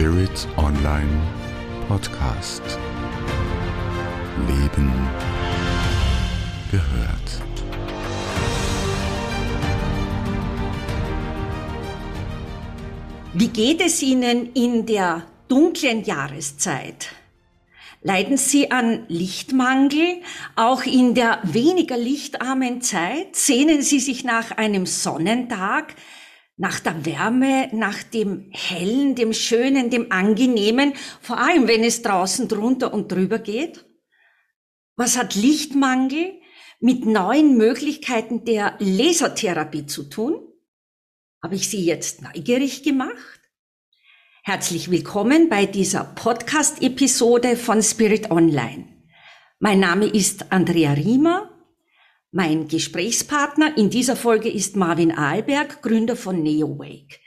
Spirit Online Podcast. Leben gehört. Wie geht es Ihnen in der dunklen Jahreszeit? Leiden Sie an Lichtmangel? Auch in der weniger lichtarmen Zeit? Sehnen Sie sich nach einem Sonnentag? Nach der Wärme, nach dem Hellen, dem Schönen, dem Angenehmen? Vor allem, wenn es draußen drunter und drüber geht? Was hat Lichtmangel mit neuen Möglichkeiten der Lasertherapie zu tun? Habe ich Sie jetzt neugierig gemacht? Herzlich willkommen bei dieser Podcast-Episode von Spirit Online. Mein Name ist Andrea Riemer. Mein Gesprächspartner in dieser Folge ist Marvin Ahlberg, Gründer von NeoWake.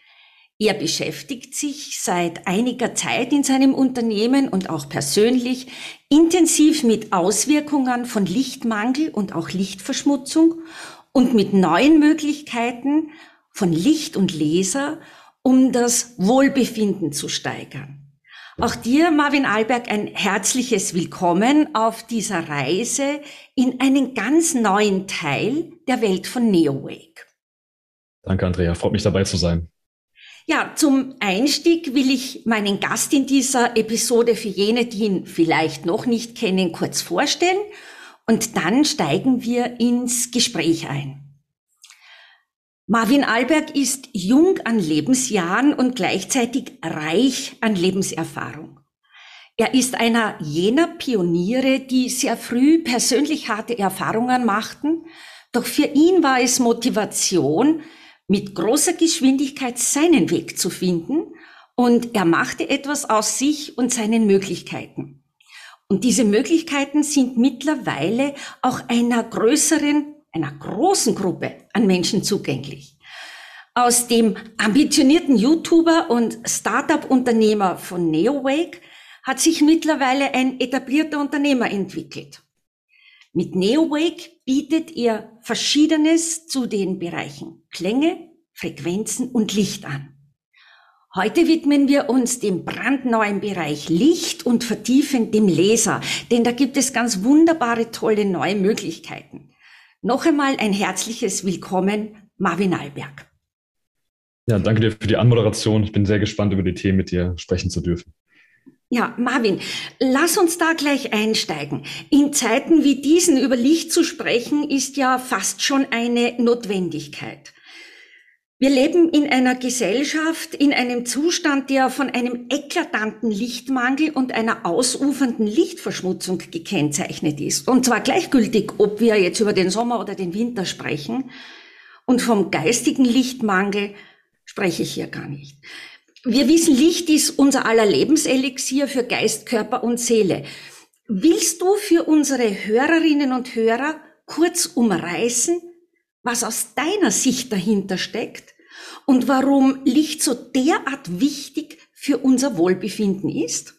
Er beschäftigt sich seit einiger Zeit in seinem Unternehmen und auch persönlich intensiv mit Auswirkungen von Lichtmangel und auch Lichtverschmutzung und mit neuen Möglichkeiten von Licht und Laser um das Wohlbefinden zu steigern. Auch dir, Marvin Alberg, ein herzliches Willkommen auf dieser Reise in einen ganz neuen Teil der Welt von NeoWake. Danke, Andrea. Freut mich dabei zu sein. Ja, zum Einstieg will ich meinen Gast in dieser Episode für jene, die ihn vielleicht noch nicht kennen, kurz vorstellen und dann steigen wir ins Gespräch ein. Marvin Alberg ist jung an Lebensjahren und gleichzeitig reich an Lebenserfahrung. Er ist einer jener Pioniere, die sehr früh persönlich harte Erfahrungen machten, doch für ihn war es Motivation, mit großer Geschwindigkeit seinen Weg zu finden und er machte etwas aus sich und seinen Möglichkeiten. Und diese Möglichkeiten sind mittlerweile auch einer größeren einer großen Gruppe an Menschen zugänglich. Aus dem ambitionierten YouTuber und Startup-Unternehmer von NeoWake hat sich mittlerweile ein etablierter Unternehmer entwickelt. Mit NeoWake bietet er Verschiedenes zu den Bereichen Klänge, Frequenzen und Licht an. Heute widmen wir uns dem brandneuen Bereich Licht und vertiefen dem Laser, denn da gibt es ganz wunderbare, tolle neue Möglichkeiten. Noch einmal ein herzliches Willkommen, Marvin Alberg. Ja, danke dir für die Anmoderation. Ich bin sehr gespannt, über die Themen mit dir sprechen zu dürfen. Ja, Marvin, lass uns da gleich einsteigen. In Zeiten wie diesen über Licht zu sprechen, ist ja fast schon eine Notwendigkeit. Wir leben in einer Gesellschaft, in einem Zustand, der von einem eklatanten Lichtmangel und einer ausufernden Lichtverschmutzung gekennzeichnet ist. Und zwar gleichgültig, ob wir jetzt über den Sommer oder den Winter sprechen. Und vom geistigen Lichtmangel spreche ich hier gar nicht. Wir wissen, Licht ist unser aller Lebenselixier für Geist, Körper und Seele. Willst du für unsere Hörerinnen und Hörer kurz umreißen, was aus deiner Sicht dahinter steckt? Und warum Licht so derart wichtig für unser Wohlbefinden ist?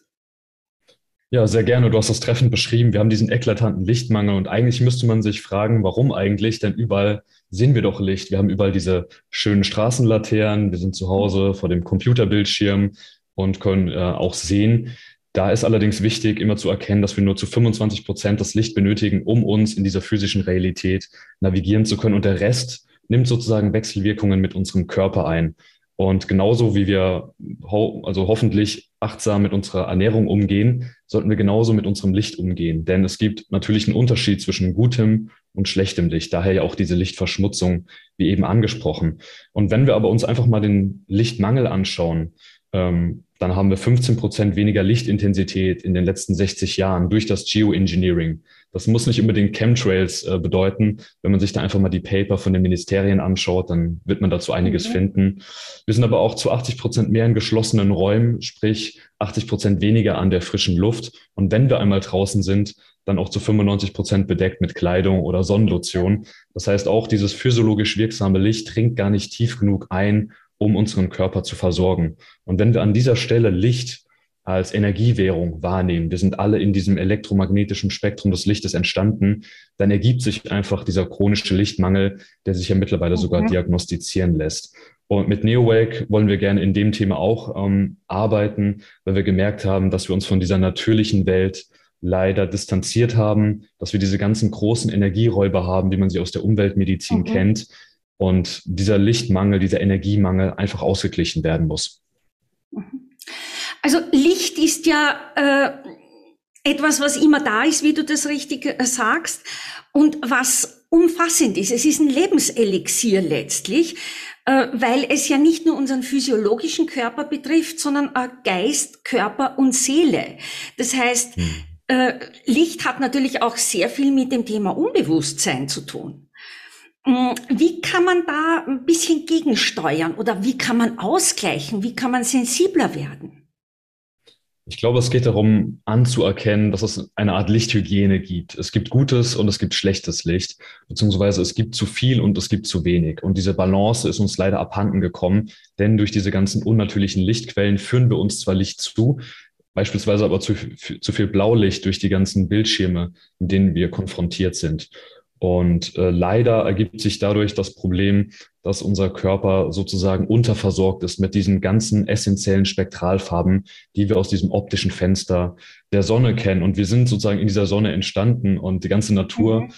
Ja, sehr gerne. Du hast das treffend beschrieben. Wir haben diesen eklatanten Lichtmangel und eigentlich müsste man sich fragen, warum eigentlich? Denn überall sehen wir doch Licht. Wir haben überall diese schönen Straßenlaternen. Wir sind zu Hause vor dem Computerbildschirm und können äh, auch sehen. Da ist allerdings wichtig, immer zu erkennen, dass wir nur zu 25 Prozent das Licht benötigen, um uns in dieser physischen Realität navigieren zu können. Und der Rest nimmt sozusagen Wechselwirkungen mit unserem Körper ein. Und genauso wie wir ho also hoffentlich achtsam mit unserer Ernährung umgehen, sollten wir genauso mit unserem Licht umgehen. Denn es gibt natürlich einen Unterschied zwischen gutem und schlechtem Licht. Daher ja auch diese Lichtverschmutzung, wie eben angesprochen. Und wenn wir aber uns einfach mal den Lichtmangel anschauen, ähm, dann haben wir 15 Prozent weniger Lichtintensität in den letzten 60 Jahren durch das Geoengineering. Das muss nicht unbedingt Chemtrails äh, bedeuten. Wenn man sich da einfach mal die Paper von den Ministerien anschaut, dann wird man dazu einiges mhm. finden. Wir sind aber auch zu 80 Prozent mehr in geschlossenen Räumen, sprich 80 Prozent weniger an der frischen Luft. Und wenn wir einmal draußen sind, dann auch zu 95 Prozent bedeckt mit Kleidung oder Sonnenlotion. Das heißt, auch dieses physiologisch wirksame Licht dringt gar nicht tief genug ein, um unseren Körper zu versorgen. Und wenn wir an dieser Stelle Licht als Energiewährung wahrnehmen, wir sind alle in diesem elektromagnetischen Spektrum des Lichtes entstanden, dann ergibt sich einfach dieser chronische Lichtmangel, der sich ja mittlerweile sogar mhm. diagnostizieren lässt. Und mit NeoWake wollen wir gerne in dem Thema auch ähm, arbeiten, weil wir gemerkt haben, dass wir uns von dieser natürlichen Welt leider distanziert haben, dass wir diese ganzen großen Energieräuber haben, wie man sie aus der Umweltmedizin mhm. kennt. Und dieser Lichtmangel, dieser Energiemangel einfach ausgeglichen werden muss. Also Licht ist ja äh, etwas, was immer da ist, wie du das richtig äh, sagst, und was umfassend ist. Es ist ein Lebenselixier letztlich, äh, weil es ja nicht nur unseren physiologischen Körper betrifft, sondern äh, Geist, Körper und Seele. Das heißt, hm äh, Licht hat natürlich auch sehr viel mit dem Thema Unbewusstsein zu tun. Mm, wie kann man da ein bisschen gegensteuern oder wie kann man ausgleichen? Wie kann man sensibler werden? Ich glaube, es geht darum, anzuerkennen, dass es eine Art Lichthygiene gibt. Es gibt gutes und es gibt schlechtes Licht, beziehungsweise es gibt zu viel und es gibt zu wenig. Und diese Balance ist uns leider abhanden gekommen, denn durch diese ganzen unnatürlichen Lichtquellen führen wir uns zwar Licht zu, beispielsweise aber zu, zu viel Blaulicht durch die ganzen Bildschirme, mit denen wir konfrontiert sind. Und äh, leider ergibt sich dadurch das Problem, dass unser Körper sozusagen unterversorgt ist mit diesen ganzen essentiellen Spektralfarben, die wir aus diesem optischen Fenster der Sonne kennen. Und wir sind sozusagen in dieser Sonne entstanden und die ganze Natur mhm.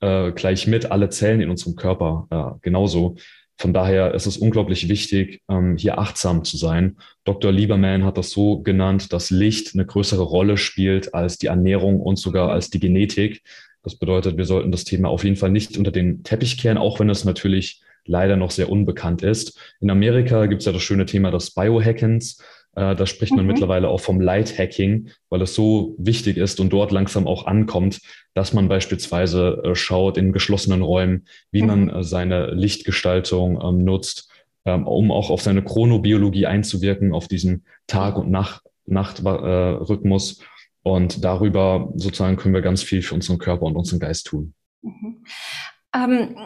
äh, gleich mit, alle Zellen in unserem Körper äh, genauso. Von daher ist es unglaublich wichtig, ähm, hier achtsam zu sein. Dr. Lieberman hat das so genannt, dass Licht eine größere Rolle spielt als die Ernährung und sogar als die Genetik. Das bedeutet, wir sollten das Thema auf jeden Fall nicht unter den Teppich kehren, auch wenn es natürlich leider noch sehr unbekannt ist. In Amerika gibt es ja das schöne Thema des Biohackens. Äh, da spricht man mhm. mittlerweile auch vom Light Hacking, weil es so wichtig ist und dort langsam auch ankommt, dass man beispielsweise äh, schaut in geschlossenen Räumen, wie mhm. man äh, seine Lichtgestaltung ähm, nutzt, ähm, um auch auf seine Chronobiologie einzuwirken, auf diesen Tag- und Nacht Nachtrhythmus. Und darüber sozusagen können wir ganz viel für unseren Körper und unseren Geist tun. Mhm. Ähm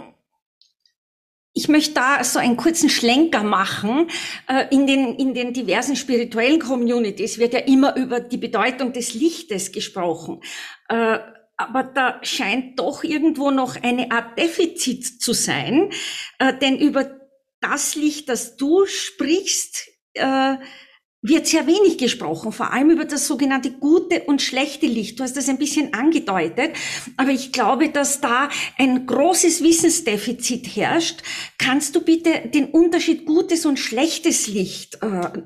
ich möchte da so einen kurzen Schlenker machen. Äh, in den, in den diversen spirituellen Communities wird ja immer über die Bedeutung des Lichtes gesprochen. Äh, aber da scheint doch irgendwo noch eine Art Defizit zu sein, äh, denn über das Licht, das du sprichst, wird sehr wenig gesprochen, vor allem über das sogenannte gute und schlechte Licht. Du hast das ein bisschen angedeutet, aber ich glaube, dass da ein großes Wissensdefizit herrscht. Kannst du bitte den Unterschied gutes und schlechtes Licht äh,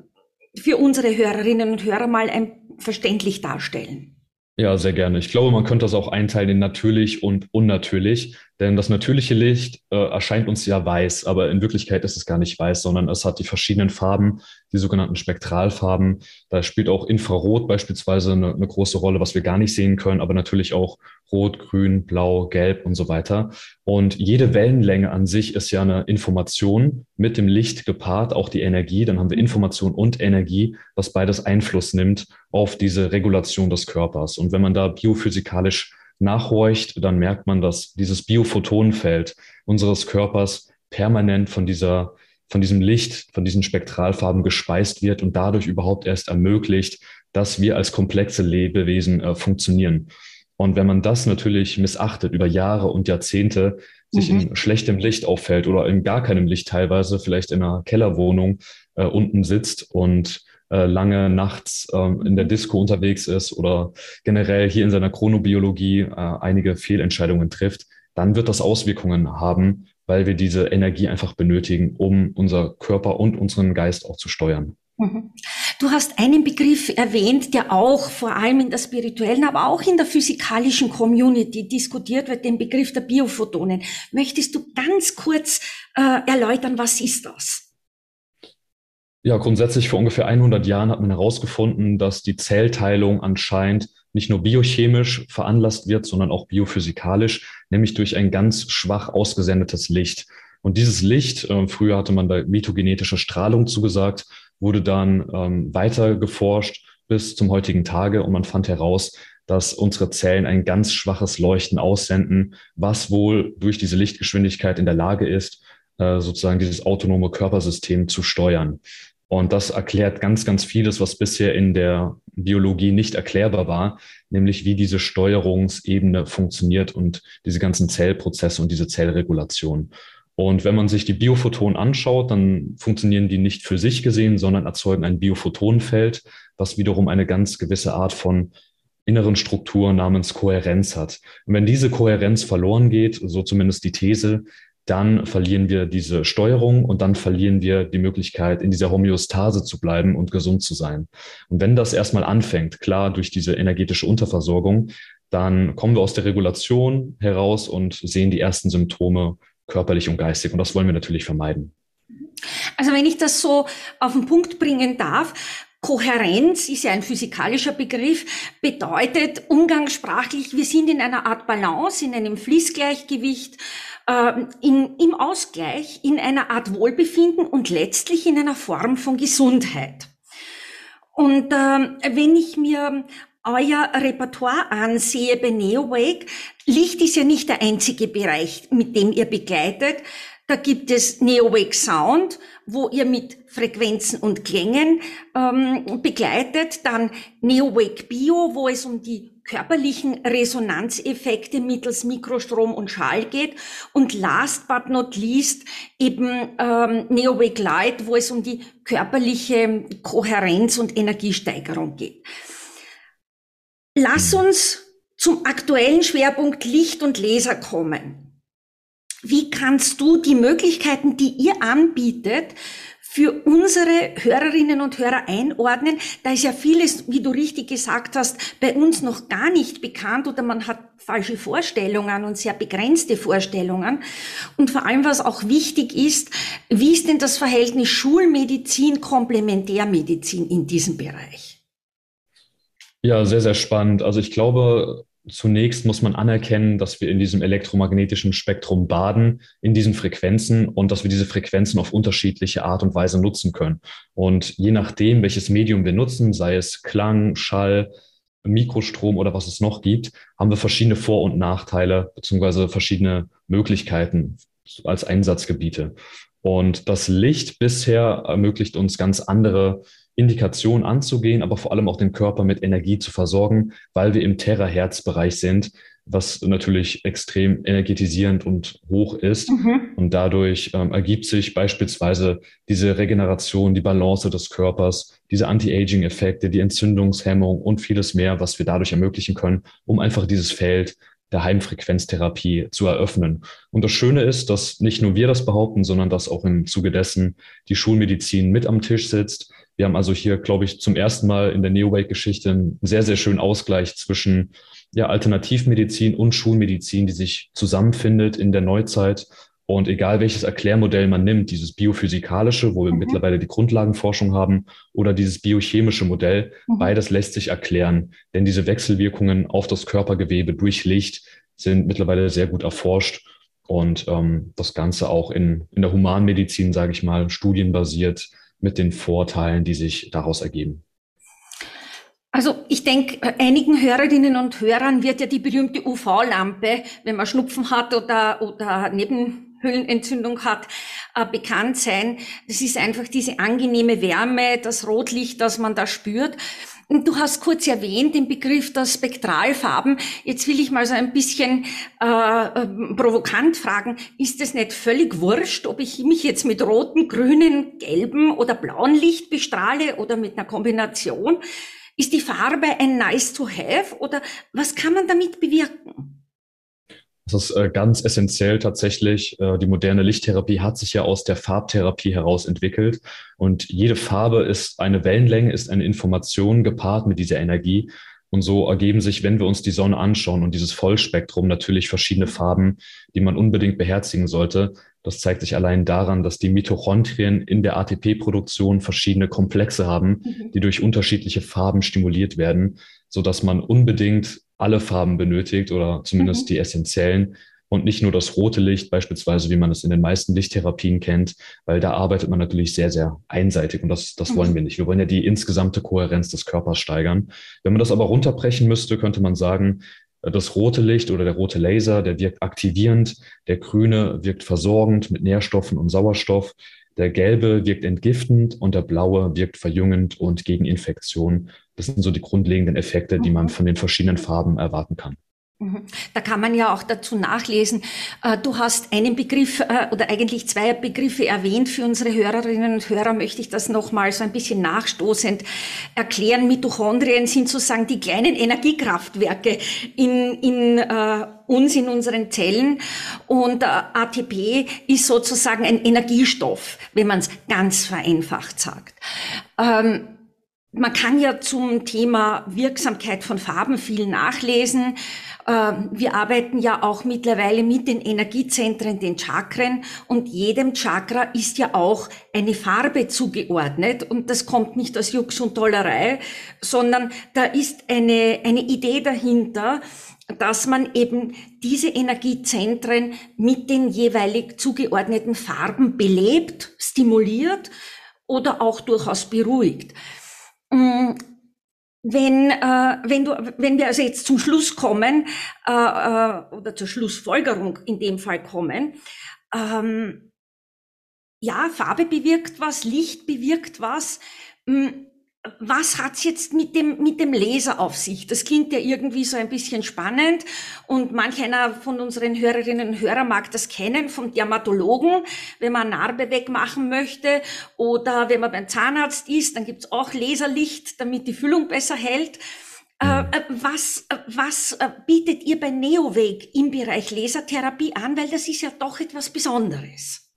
für unsere Hörerinnen und Hörer mal ein, verständlich darstellen? Ja, sehr gerne. Ich glaube, man könnte das auch einteilen in natürlich und unnatürlich. Denn das natürliche Licht äh, erscheint uns ja weiß, aber in Wirklichkeit ist es gar nicht weiß, sondern es hat die verschiedenen Farben, die sogenannten Spektralfarben. Da spielt auch Infrarot beispielsweise eine, eine große Rolle, was wir gar nicht sehen können, aber natürlich auch Rot, Grün, Blau, Gelb und so weiter. Und jede Wellenlänge an sich ist ja eine Information mit dem Licht gepaart, auch die Energie. Dann haben wir Information und Energie, was beides Einfluss nimmt auf diese Regulation des Körpers. Und wenn man da biophysikalisch nachhorcht, dann merkt man, dass dieses Biophotonenfeld unseres Körpers permanent von dieser von diesem Licht, von diesen Spektralfarben gespeist wird und dadurch überhaupt erst ermöglicht, dass wir als komplexe Lebewesen äh, funktionieren. Und wenn man das natürlich missachtet über Jahre und Jahrzehnte, sich mhm. in schlechtem Licht auffällt oder in gar keinem Licht teilweise, vielleicht in einer Kellerwohnung äh, unten sitzt und äh, lange nachts ähm, in der Disco unterwegs ist oder generell hier in seiner Chronobiologie äh, einige Fehlentscheidungen trifft, dann wird das Auswirkungen haben, weil wir diese Energie einfach benötigen, um unser Körper und unseren Geist auch zu steuern. Mhm. Du hast einen Begriff erwähnt, der auch vor allem in der spirituellen, aber auch in der physikalischen Community diskutiert wird, den Begriff der Biophotonen. Möchtest du ganz kurz äh, erläutern, was ist das? Ja, grundsätzlich vor ungefähr 100 Jahren hat man herausgefunden, dass die Zellteilung anscheinend nicht nur biochemisch veranlasst wird, sondern auch biophysikalisch, nämlich durch ein ganz schwach ausgesendetes Licht. Und dieses Licht, äh, früher hatte man da mitogenetische Strahlung zugesagt, wurde dann ähm, weiter geforscht bis zum heutigen Tage und man fand heraus, dass unsere Zellen ein ganz schwaches Leuchten aussenden, was wohl durch diese Lichtgeschwindigkeit in der Lage ist, sozusagen dieses autonome Körpersystem zu steuern. Und das erklärt ganz, ganz vieles, was bisher in der Biologie nicht erklärbar war, nämlich wie diese Steuerungsebene funktioniert und diese ganzen Zellprozesse und diese Zellregulation. Und wenn man sich die Biophotonen anschaut, dann funktionieren die nicht für sich gesehen, sondern erzeugen ein Biophotonenfeld, was wiederum eine ganz gewisse Art von inneren Struktur namens Kohärenz hat. Und wenn diese Kohärenz verloren geht, so zumindest die These, dann verlieren wir diese Steuerung und dann verlieren wir die Möglichkeit, in dieser Homöostase zu bleiben und gesund zu sein. Und wenn das erstmal anfängt, klar durch diese energetische Unterversorgung, dann kommen wir aus der Regulation heraus und sehen die ersten Symptome körperlich und geistig. Und das wollen wir natürlich vermeiden. Also wenn ich das so auf den Punkt bringen darf, Kohärenz ist ja ein physikalischer Begriff, bedeutet umgangssprachlich, wir sind in einer Art Balance, in einem Fließgleichgewicht, äh, in, im Ausgleich, in einer Art Wohlbefinden und letztlich in einer Form von Gesundheit. Und äh, wenn ich mir euer Repertoire ansehe bei NeoWake, Licht ist ja nicht der einzige Bereich, mit dem ihr begleitet. Da gibt es NeoWake Sound, wo ihr mit Frequenzen und Klängen ähm, begleitet. Dann NeoWake Bio, wo es um die körperlichen Resonanzeffekte mittels Mikrostrom und Schall geht. Und last but not least eben ähm, NeoWake Light, wo es um die körperliche Kohärenz und Energiesteigerung geht. Lass uns zum aktuellen Schwerpunkt Licht und Laser kommen. Wie kannst du die Möglichkeiten, die ihr anbietet, für unsere Hörerinnen und Hörer einordnen. Da ist ja vieles, wie du richtig gesagt hast, bei uns noch gar nicht bekannt oder man hat falsche Vorstellungen und sehr begrenzte Vorstellungen. Und vor allem, was auch wichtig ist, wie ist denn das Verhältnis Schulmedizin, Komplementärmedizin in diesem Bereich? Ja, sehr, sehr spannend. Also ich glaube, zunächst muss man anerkennen, dass wir in diesem elektromagnetischen Spektrum baden, in diesen Frequenzen und dass wir diese Frequenzen auf unterschiedliche Art und Weise nutzen können. Und je nachdem, welches Medium wir nutzen, sei es Klang, Schall, Mikrostrom oder was es noch gibt, haben wir verschiedene Vor- und Nachteile beziehungsweise verschiedene Möglichkeiten als Einsatzgebiete. Und das Licht bisher ermöglicht uns ganz andere Indikation anzugehen, aber vor allem auch den Körper mit Energie zu versorgen, weil wir im Terahertz-Bereich sind, was natürlich extrem energetisierend und hoch ist. Mhm. Und dadurch ähm, ergibt sich beispielsweise diese Regeneration, die Balance des Körpers, diese Anti-Aging-Effekte, die Entzündungshemmung und vieles mehr, was wir dadurch ermöglichen können, um einfach dieses Feld der Heimfrequenztherapie zu eröffnen. Und das Schöne ist, dass nicht nur wir das behaupten, sondern dass auch im Zuge dessen die Schulmedizin mit am Tisch sitzt, wir haben also hier, glaube ich, zum ersten Mal in der Neowake-Geschichte einen sehr, sehr schönen Ausgleich zwischen ja, Alternativmedizin und Schulmedizin, die sich zusammenfindet in der Neuzeit. Und egal welches Erklärmodell man nimmt, dieses biophysikalische, wo wir mhm. mittlerweile die Grundlagenforschung haben, oder dieses biochemische Modell, mhm. beides lässt sich erklären. Denn diese Wechselwirkungen auf das Körpergewebe durch Licht sind mittlerweile sehr gut erforscht. Und ähm, das Ganze auch in, in der Humanmedizin, sage ich mal, studienbasiert mit den Vorteilen, die sich daraus ergeben? Also ich denke, einigen Hörerinnen und Hörern wird ja die berühmte UV-Lampe, wenn man Schnupfen hat oder, oder Nebenhöhlenentzündung hat, äh, bekannt sein. Das ist einfach diese angenehme Wärme, das Rotlicht, das man da spürt. Du hast kurz erwähnt den Begriff der Spektralfarben. Jetzt will ich mal so ein bisschen äh, äh, provokant fragen, ist es nicht völlig wurscht, ob ich mich jetzt mit roten, grünen, gelben oder blauen Licht bestrahle oder mit einer Kombination? Ist die Farbe ein nice to have oder was kann man damit bewirken? Das ist äh, ganz essentiell tatsächlich. Äh, die moderne Lichttherapie hat sich ja aus der Farbtherapie heraus entwickelt. Und jede Farbe ist eine Wellenlänge, ist eine Information gepaart mit dieser Energie. Und so ergeben sich, wenn wir uns die Sonne anschauen und dieses Vollspektrum, natürlich verschiedene Farben, die man unbedingt beherzigen sollte. Das zeigt sich allein daran, dass die Mitochondrien in der ATP-Produktion verschiedene Komplexe haben, mhm. die durch unterschiedliche Farben stimuliert werden, so dass man unbedingt alle Farben benötigt oder zumindest mhm. die essentiellen und nicht nur das rote Licht beispielsweise, wie man es in den meisten Lichttherapien kennt, weil da arbeitet man natürlich sehr, sehr einseitig und das, das mhm. wollen wir nicht. Wir wollen ja die insgesamte Kohärenz des Körpers steigern. Wenn man das aber runterbrechen müsste, könnte man sagen, das rote Licht oder der rote Laser, der wirkt aktivierend, der grüne wirkt versorgend mit Nährstoffen und Sauerstoff, Der gelbe wirkt entgiftend und der blaue wirkt verjüngend und gegen Infektion. Das sind so die grundlegenden Effekte, die man mhm. von den verschiedenen Farben erwarten kann. Mhm. Da kann man ja auch dazu nachlesen. Äh, du hast einen Begriff äh, oder eigentlich zwei Begriffe erwähnt. Für unsere Hörerinnen und Hörer möchte ich das nochmal so ein bisschen nachstoßend erklären. Mitochondrien sind sozusagen die kleinen Energiekraftwerke in, in uh, uns, in unseren Zellen. Und uh, ATP ist sozusagen ein Energiestoff, wenn man es ganz vereinfacht sagt. Ähm, man kann ja zum Thema Wirksamkeit von Farben viel nachlesen. Ähm, wir arbeiten ja auch mittlerweile mit den Energiezentren, den Chakren und jedem Chakra ist ja auch eine Farbe zugeordnet und das kommt nicht aus Jux und Tollerei, sondern da ist eine, eine Idee dahinter, dass man eben diese Energiezentren mit den jeweilig zugeordneten Farben belebt, stimuliert oder auch durchaus beruhigt. Mm, wenn, äh, wenn, du, wenn wir also jetzt zum Schluss kommen äh, äh, oder zur Schlussfolgerung in dem Fall kommen, ähm, ja, Farbe bewirkt was, Licht bewirkt was. Mm, was hat's jetzt mit dem, mit dem Laser auf sich? Das klingt ja irgendwie so ein bisschen spannend und manch einer von unseren Hörerinnen und Hörern mag das kennen vom Dermatologen, wenn man Narbe wegmachen möchte oder wenn man beim Zahnarzt ist, dann gibt's auch Laserlicht, damit die Füllung besser hält. Äh, mhm. äh was, äh, was äh, bietet ihr bei Neoweg im Bereich Lasertherapie an? Weil das ist ja doch etwas Besonderes.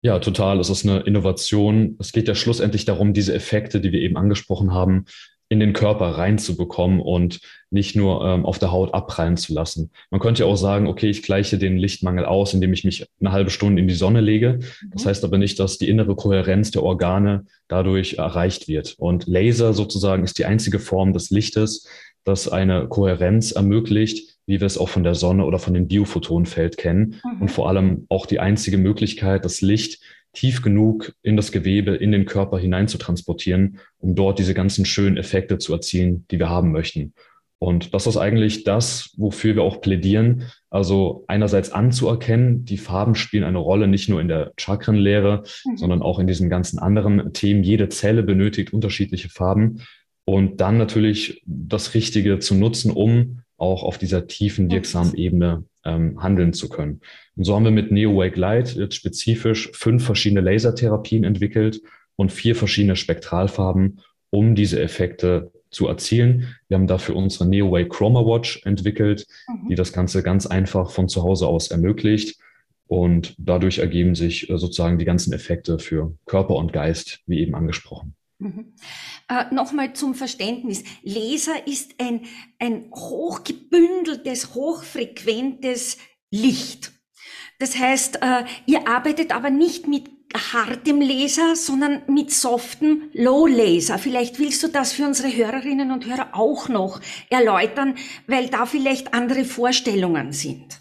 Ja, total. Es ist eine Innovation. Es geht ja schlussendlich darum, diese Effekte, die wir eben angesprochen haben, in den Körper reinzubekommen und nicht nur ähm, auf der Haut abprallen zu lassen. Man könnte ja auch sagen, okay, ich gleiche den Lichtmangel aus, indem ich mich eine halbe Stunde in die Sonne lege. Das mhm. heißt aber nicht, dass die innere Kohärenz der Organe dadurch erreicht wird. Und Laser sozusagen ist die einzige Form des Lichtes, das eine Kohärenz ermöglicht, wie wir es auch von der Sonne oder von dem Biophotonenfeld kennen. Mhm. Und vor allem auch die einzige Möglichkeit, das Licht tief genug in das Gewebe, in den Körper hinein zu transportieren, um dort diese ganzen schönen Effekte zu erzielen, die wir haben möchten. Und das ist eigentlich das, wofür wir auch plädieren. Also einerseits anzuerkennen, die Farben spielen eine Rolle nicht nur in der Chakrenlehre, mhm. sondern auch in diesen ganzen anderen Themen. Jede Zelle benötigt unterschiedliche Farben. Und dann natürlich das Richtige zu nutzen, um auch auf dieser tiefen, wirksamen Ebene ähm, handeln zu können. Und so haben wir mit NeoWake Light jetzt spezifisch fünf verschiedene Lasertherapien entwickelt und vier verschiedene Spektralfarben, um diese Effekte zu erzielen. Wir haben dafür unsere NeoWake Chroma Watch entwickelt, mhm. die das Ganze ganz einfach von zu Hause aus ermöglicht. Und dadurch ergeben sich äh, sozusagen die ganzen Effekte für Körper und Geist, wie eben angesprochen. Mhm. Äh, Nochmal zum Verständnis. Laser ist ein, ein hochgebündeltes, hochfrequentes Licht. Das heißt, äh, ihr arbeitet aber nicht mit hartem Laser, sondern mit softem Low Laser. Vielleicht willst du das für unsere Hörerinnen und Hörer auch noch erläutern, weil da vielleicht andere Vorstellungen sind.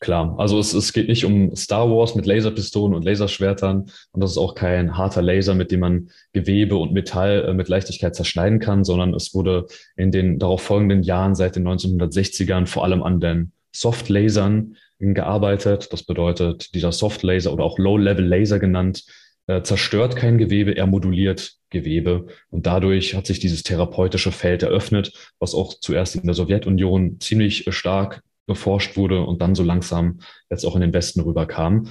Klar, also es, es geht nicht um Star Wars mit Laserpistolen und Laserschwertern und das ist auch kein harter Laser, mit dem man Gewebe und Metall äh, mit Leichtigkeit zerschneiden kann, sondern es wurde in den darauf folgenden Jahren seit den 1960ern vor allem an den Soft-Lasern gearbeitet. Das bedeutet, dieser Soft-Laser oder auch Low-Level-Laser genannt, äh, zerstört kein Gewebe, er moduliert Gewebe. Und dadurch hat sich dieses therapeutische Feld eröffnet, was auch zuerst in der Sowjetunion ziemlich stark beforscht wurde und dann so langsam jetzt auch in den Westen rüberkam.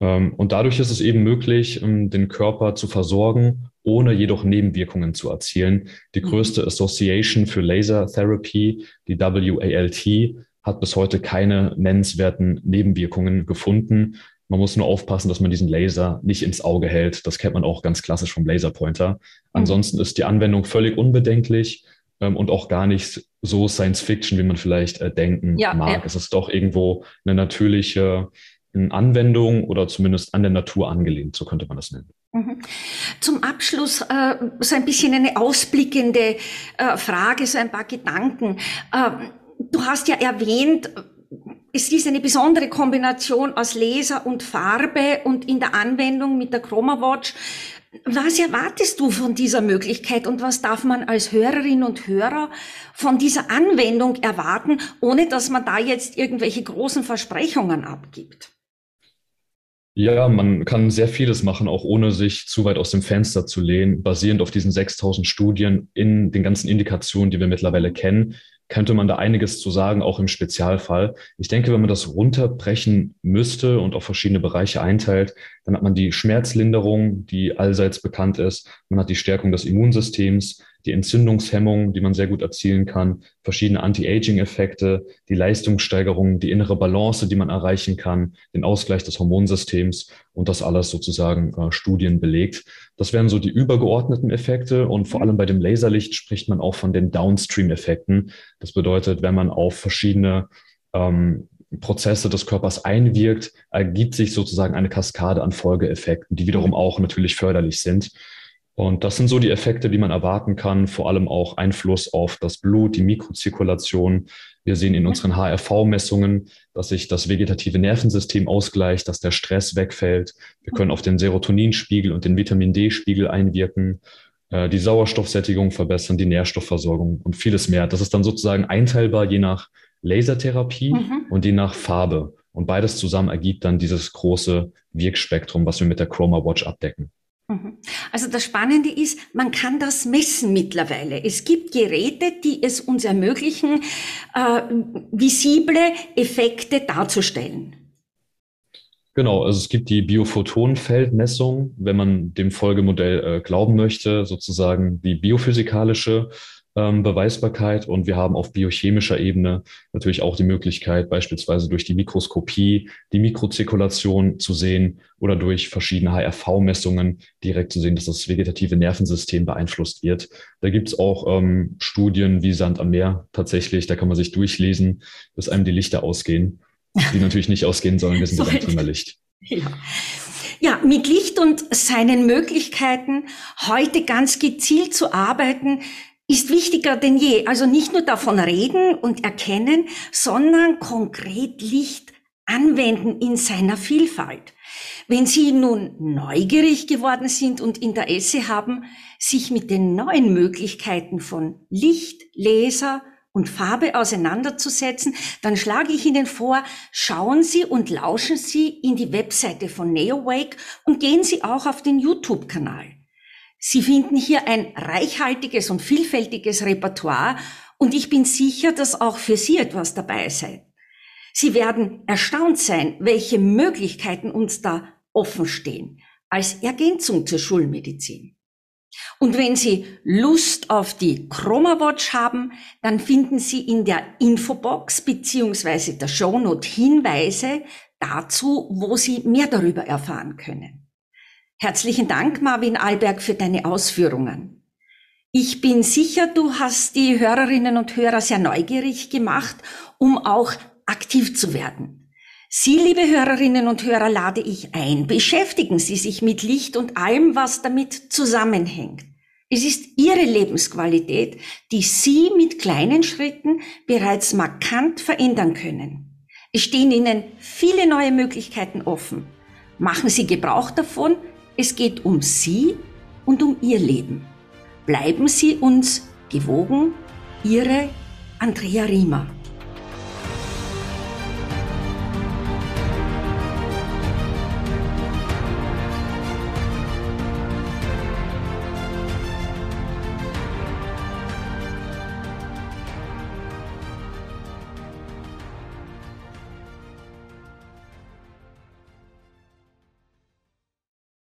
Ähm, und dadurch ist es eben möglich, ähm, den Körper zu versorgen, ohne jedoch Nebenwirkungen zu erzielen. Die mhm. größte Association für Laser Therapy, die WALT, hat bis heute keine nennenswerten Nebenwirkungen gefunden. Man muss nur aufpassen, dass man diesen Laser nicht ins Auge hält. Das kennt man auch ganz klassisch vom Laserpointer. Mhm. Ansonsten ist die Anwendung völlig unbedenklich ähm, und auch gar nicht so Science Fiction, wie man vielleicht äh, denken ja, mag. Ja. Es ist doch irgendwo eine natürliche eine Anwendung oder zumindest an der Natur angelehnt, so könnte man das nennen. Mhm. Zum Abschluss äh, so ein bisschen eine ausblickende äh, Frage, so ein paar Gedanken. Äh, du hast ja erwähnt, es ist eine besondere Kombination aus Laser und Farbe und in der Anwendung mit der Chroma Watch was erwartest du von dieser Möglichkeit und was darf man als Hörerin und Hörer von dieser Anwendung erwarten, ohne dass man da jetzt irgendwelche großen Versprechungen abgibt? Ja, man kann sehr vieles machen, auch ohne sich zu weit aus dem Fenster zu lehnen. Basierend auf diesen 6000 Studien in den ganzen Indikationen, die wir mittlerweile kennen, könnte man da einiges zu sagen, auch im Spezialfall. Ich denke, wenn man das runterbrechen müsste und auf verschiedene Bereiche einteilt, dann hat man die Schmerzlinderung, die allseits bekannt ist. Man hat die Stärkung des Immunsystems, die Entzündungshemmung, die man sehr gut erzielen kann, verschiedene Anti-Aging-Effekte, die Leistungssteigerung, die innere Balance, die man erreichen kann, den Ausgleich des Hormonsystems und das alles sozusagen äh, Studien belegt. Das wären so die übergeordneten Effekte und vor allem bei dem Laserlicht spricht man auch von den Downstream-Effekten. Das bedeutet, wenn man auf verschiedene ähm, Prozesse des Körpers einwirkt, ergibt sich sozusagen eine Kaskade an Folgeeffekten, die wiederum auch natürlich förderlich sind. Und das sind so die Effekte, die man erwarten kann, vor allem auch Einfluss auf das Blut, die Mikrozirkulation. Wir sehen in unseren HRV-Messungen, dass sich das vegetative Nervensystem ausgleicht, dass der Stress wegfällt. Wir können auf den Serotoninspiegel und den Vitamin D-Spiegel einwirken, äh, die Sauerstoffsättigung verbessern, die Nährstoffversorgung und vieles mehr. Das ist dann sozusagen einteilbar je nach Lasertherapie mhm. und je nach Farbe. Und beides zusammen ergibt dann dieses große Wirkspektrum, was wir mit der Chroma Watch abdecken. Mhm. Also das Spannende ist, man kann das messen mittlerweile. Es gibt Geräte, die es uns ermöglichen, äh, visible Effekte darzustellen. Genau, also es gibt die Biophotonenfeldmessung, wenn man dem Folgemodell äh, glauben möchte, sozusagen die biophysikalische ähm, Beweisbarkeit und wir haben auf biochemischer Ebene natürlich auch die Möglichkeit, beispielsweise durch die Mikroskopie die Mikrozirkulation zu sehen oder durch verschiedene HRV-Messungen direkt zu sehen, dass das vegetative Nervensystem beeinflusst wird. Da gibt es auch ähm, Studien wie Sand am Meer tatsächlich, da kann man sich durchlesen, bis einem die Lichter ausgehen, die natürlich nicht ausgehen sollen, wir sind so beim Licht. Ja. Ja, mit Licht und seinen Möglichkeiten heute ganz gezielt zu arbeiten, ist wichtiger denn je. Also nicht nur davon reden und erkennen, sondern konkret Licht anwenden in seiner Vielfalt. Wenn Sie nun neugierig geworden sind und Interesse haben, sich mit den neuen Möglichkeiten von Licht, Laser und Farbe auseinanderzusetzen, dann schlage ich Ihnen vor, schauen Sie und lauschen Sie in die Webseite von NeoWake und gehen Sie auch auf den YouTube-Kanal. Sie finden hier ein reichhaltiges und vielfältiges Repertoire und ich bin sicher, dass auch für Sie etwas dabei sei. Sie werden erstaunt sein, welche Möglichkeiten uns da offen stehen als Ergänzung zur Schulmedizin. Und wenn Sie Lust auf die Chroma Watch haben, dann finden Sie in der Infobox beziehungsweise der Shownote Hinweise dazu, wo Sie mehr darüber erfahren können. Herzlichen Dank, Marvin Alberg, für deine Ausführungen. Ich bin sicher, du hast die Hörerinnen und Hörer sehr neugierig gemacht, um auch aktiv zu werden. Sie, liebe Hörerinnen und Hörer, lade ich ein. Beschäftigen Sie sich mit Licht und allem, was damit zusammenhängt. Es ist Ihre Lebensqualität, die Sie mit kleinen Schritten bereits markant verändern können. Es stehen Ihnen viele neue Möglichkeiten offen. Machen Sie Gebrauch davon, es geht um Sie und um Ihr Leben. Bleiben Sie uns gewogen, Ihre Andrea Riemer.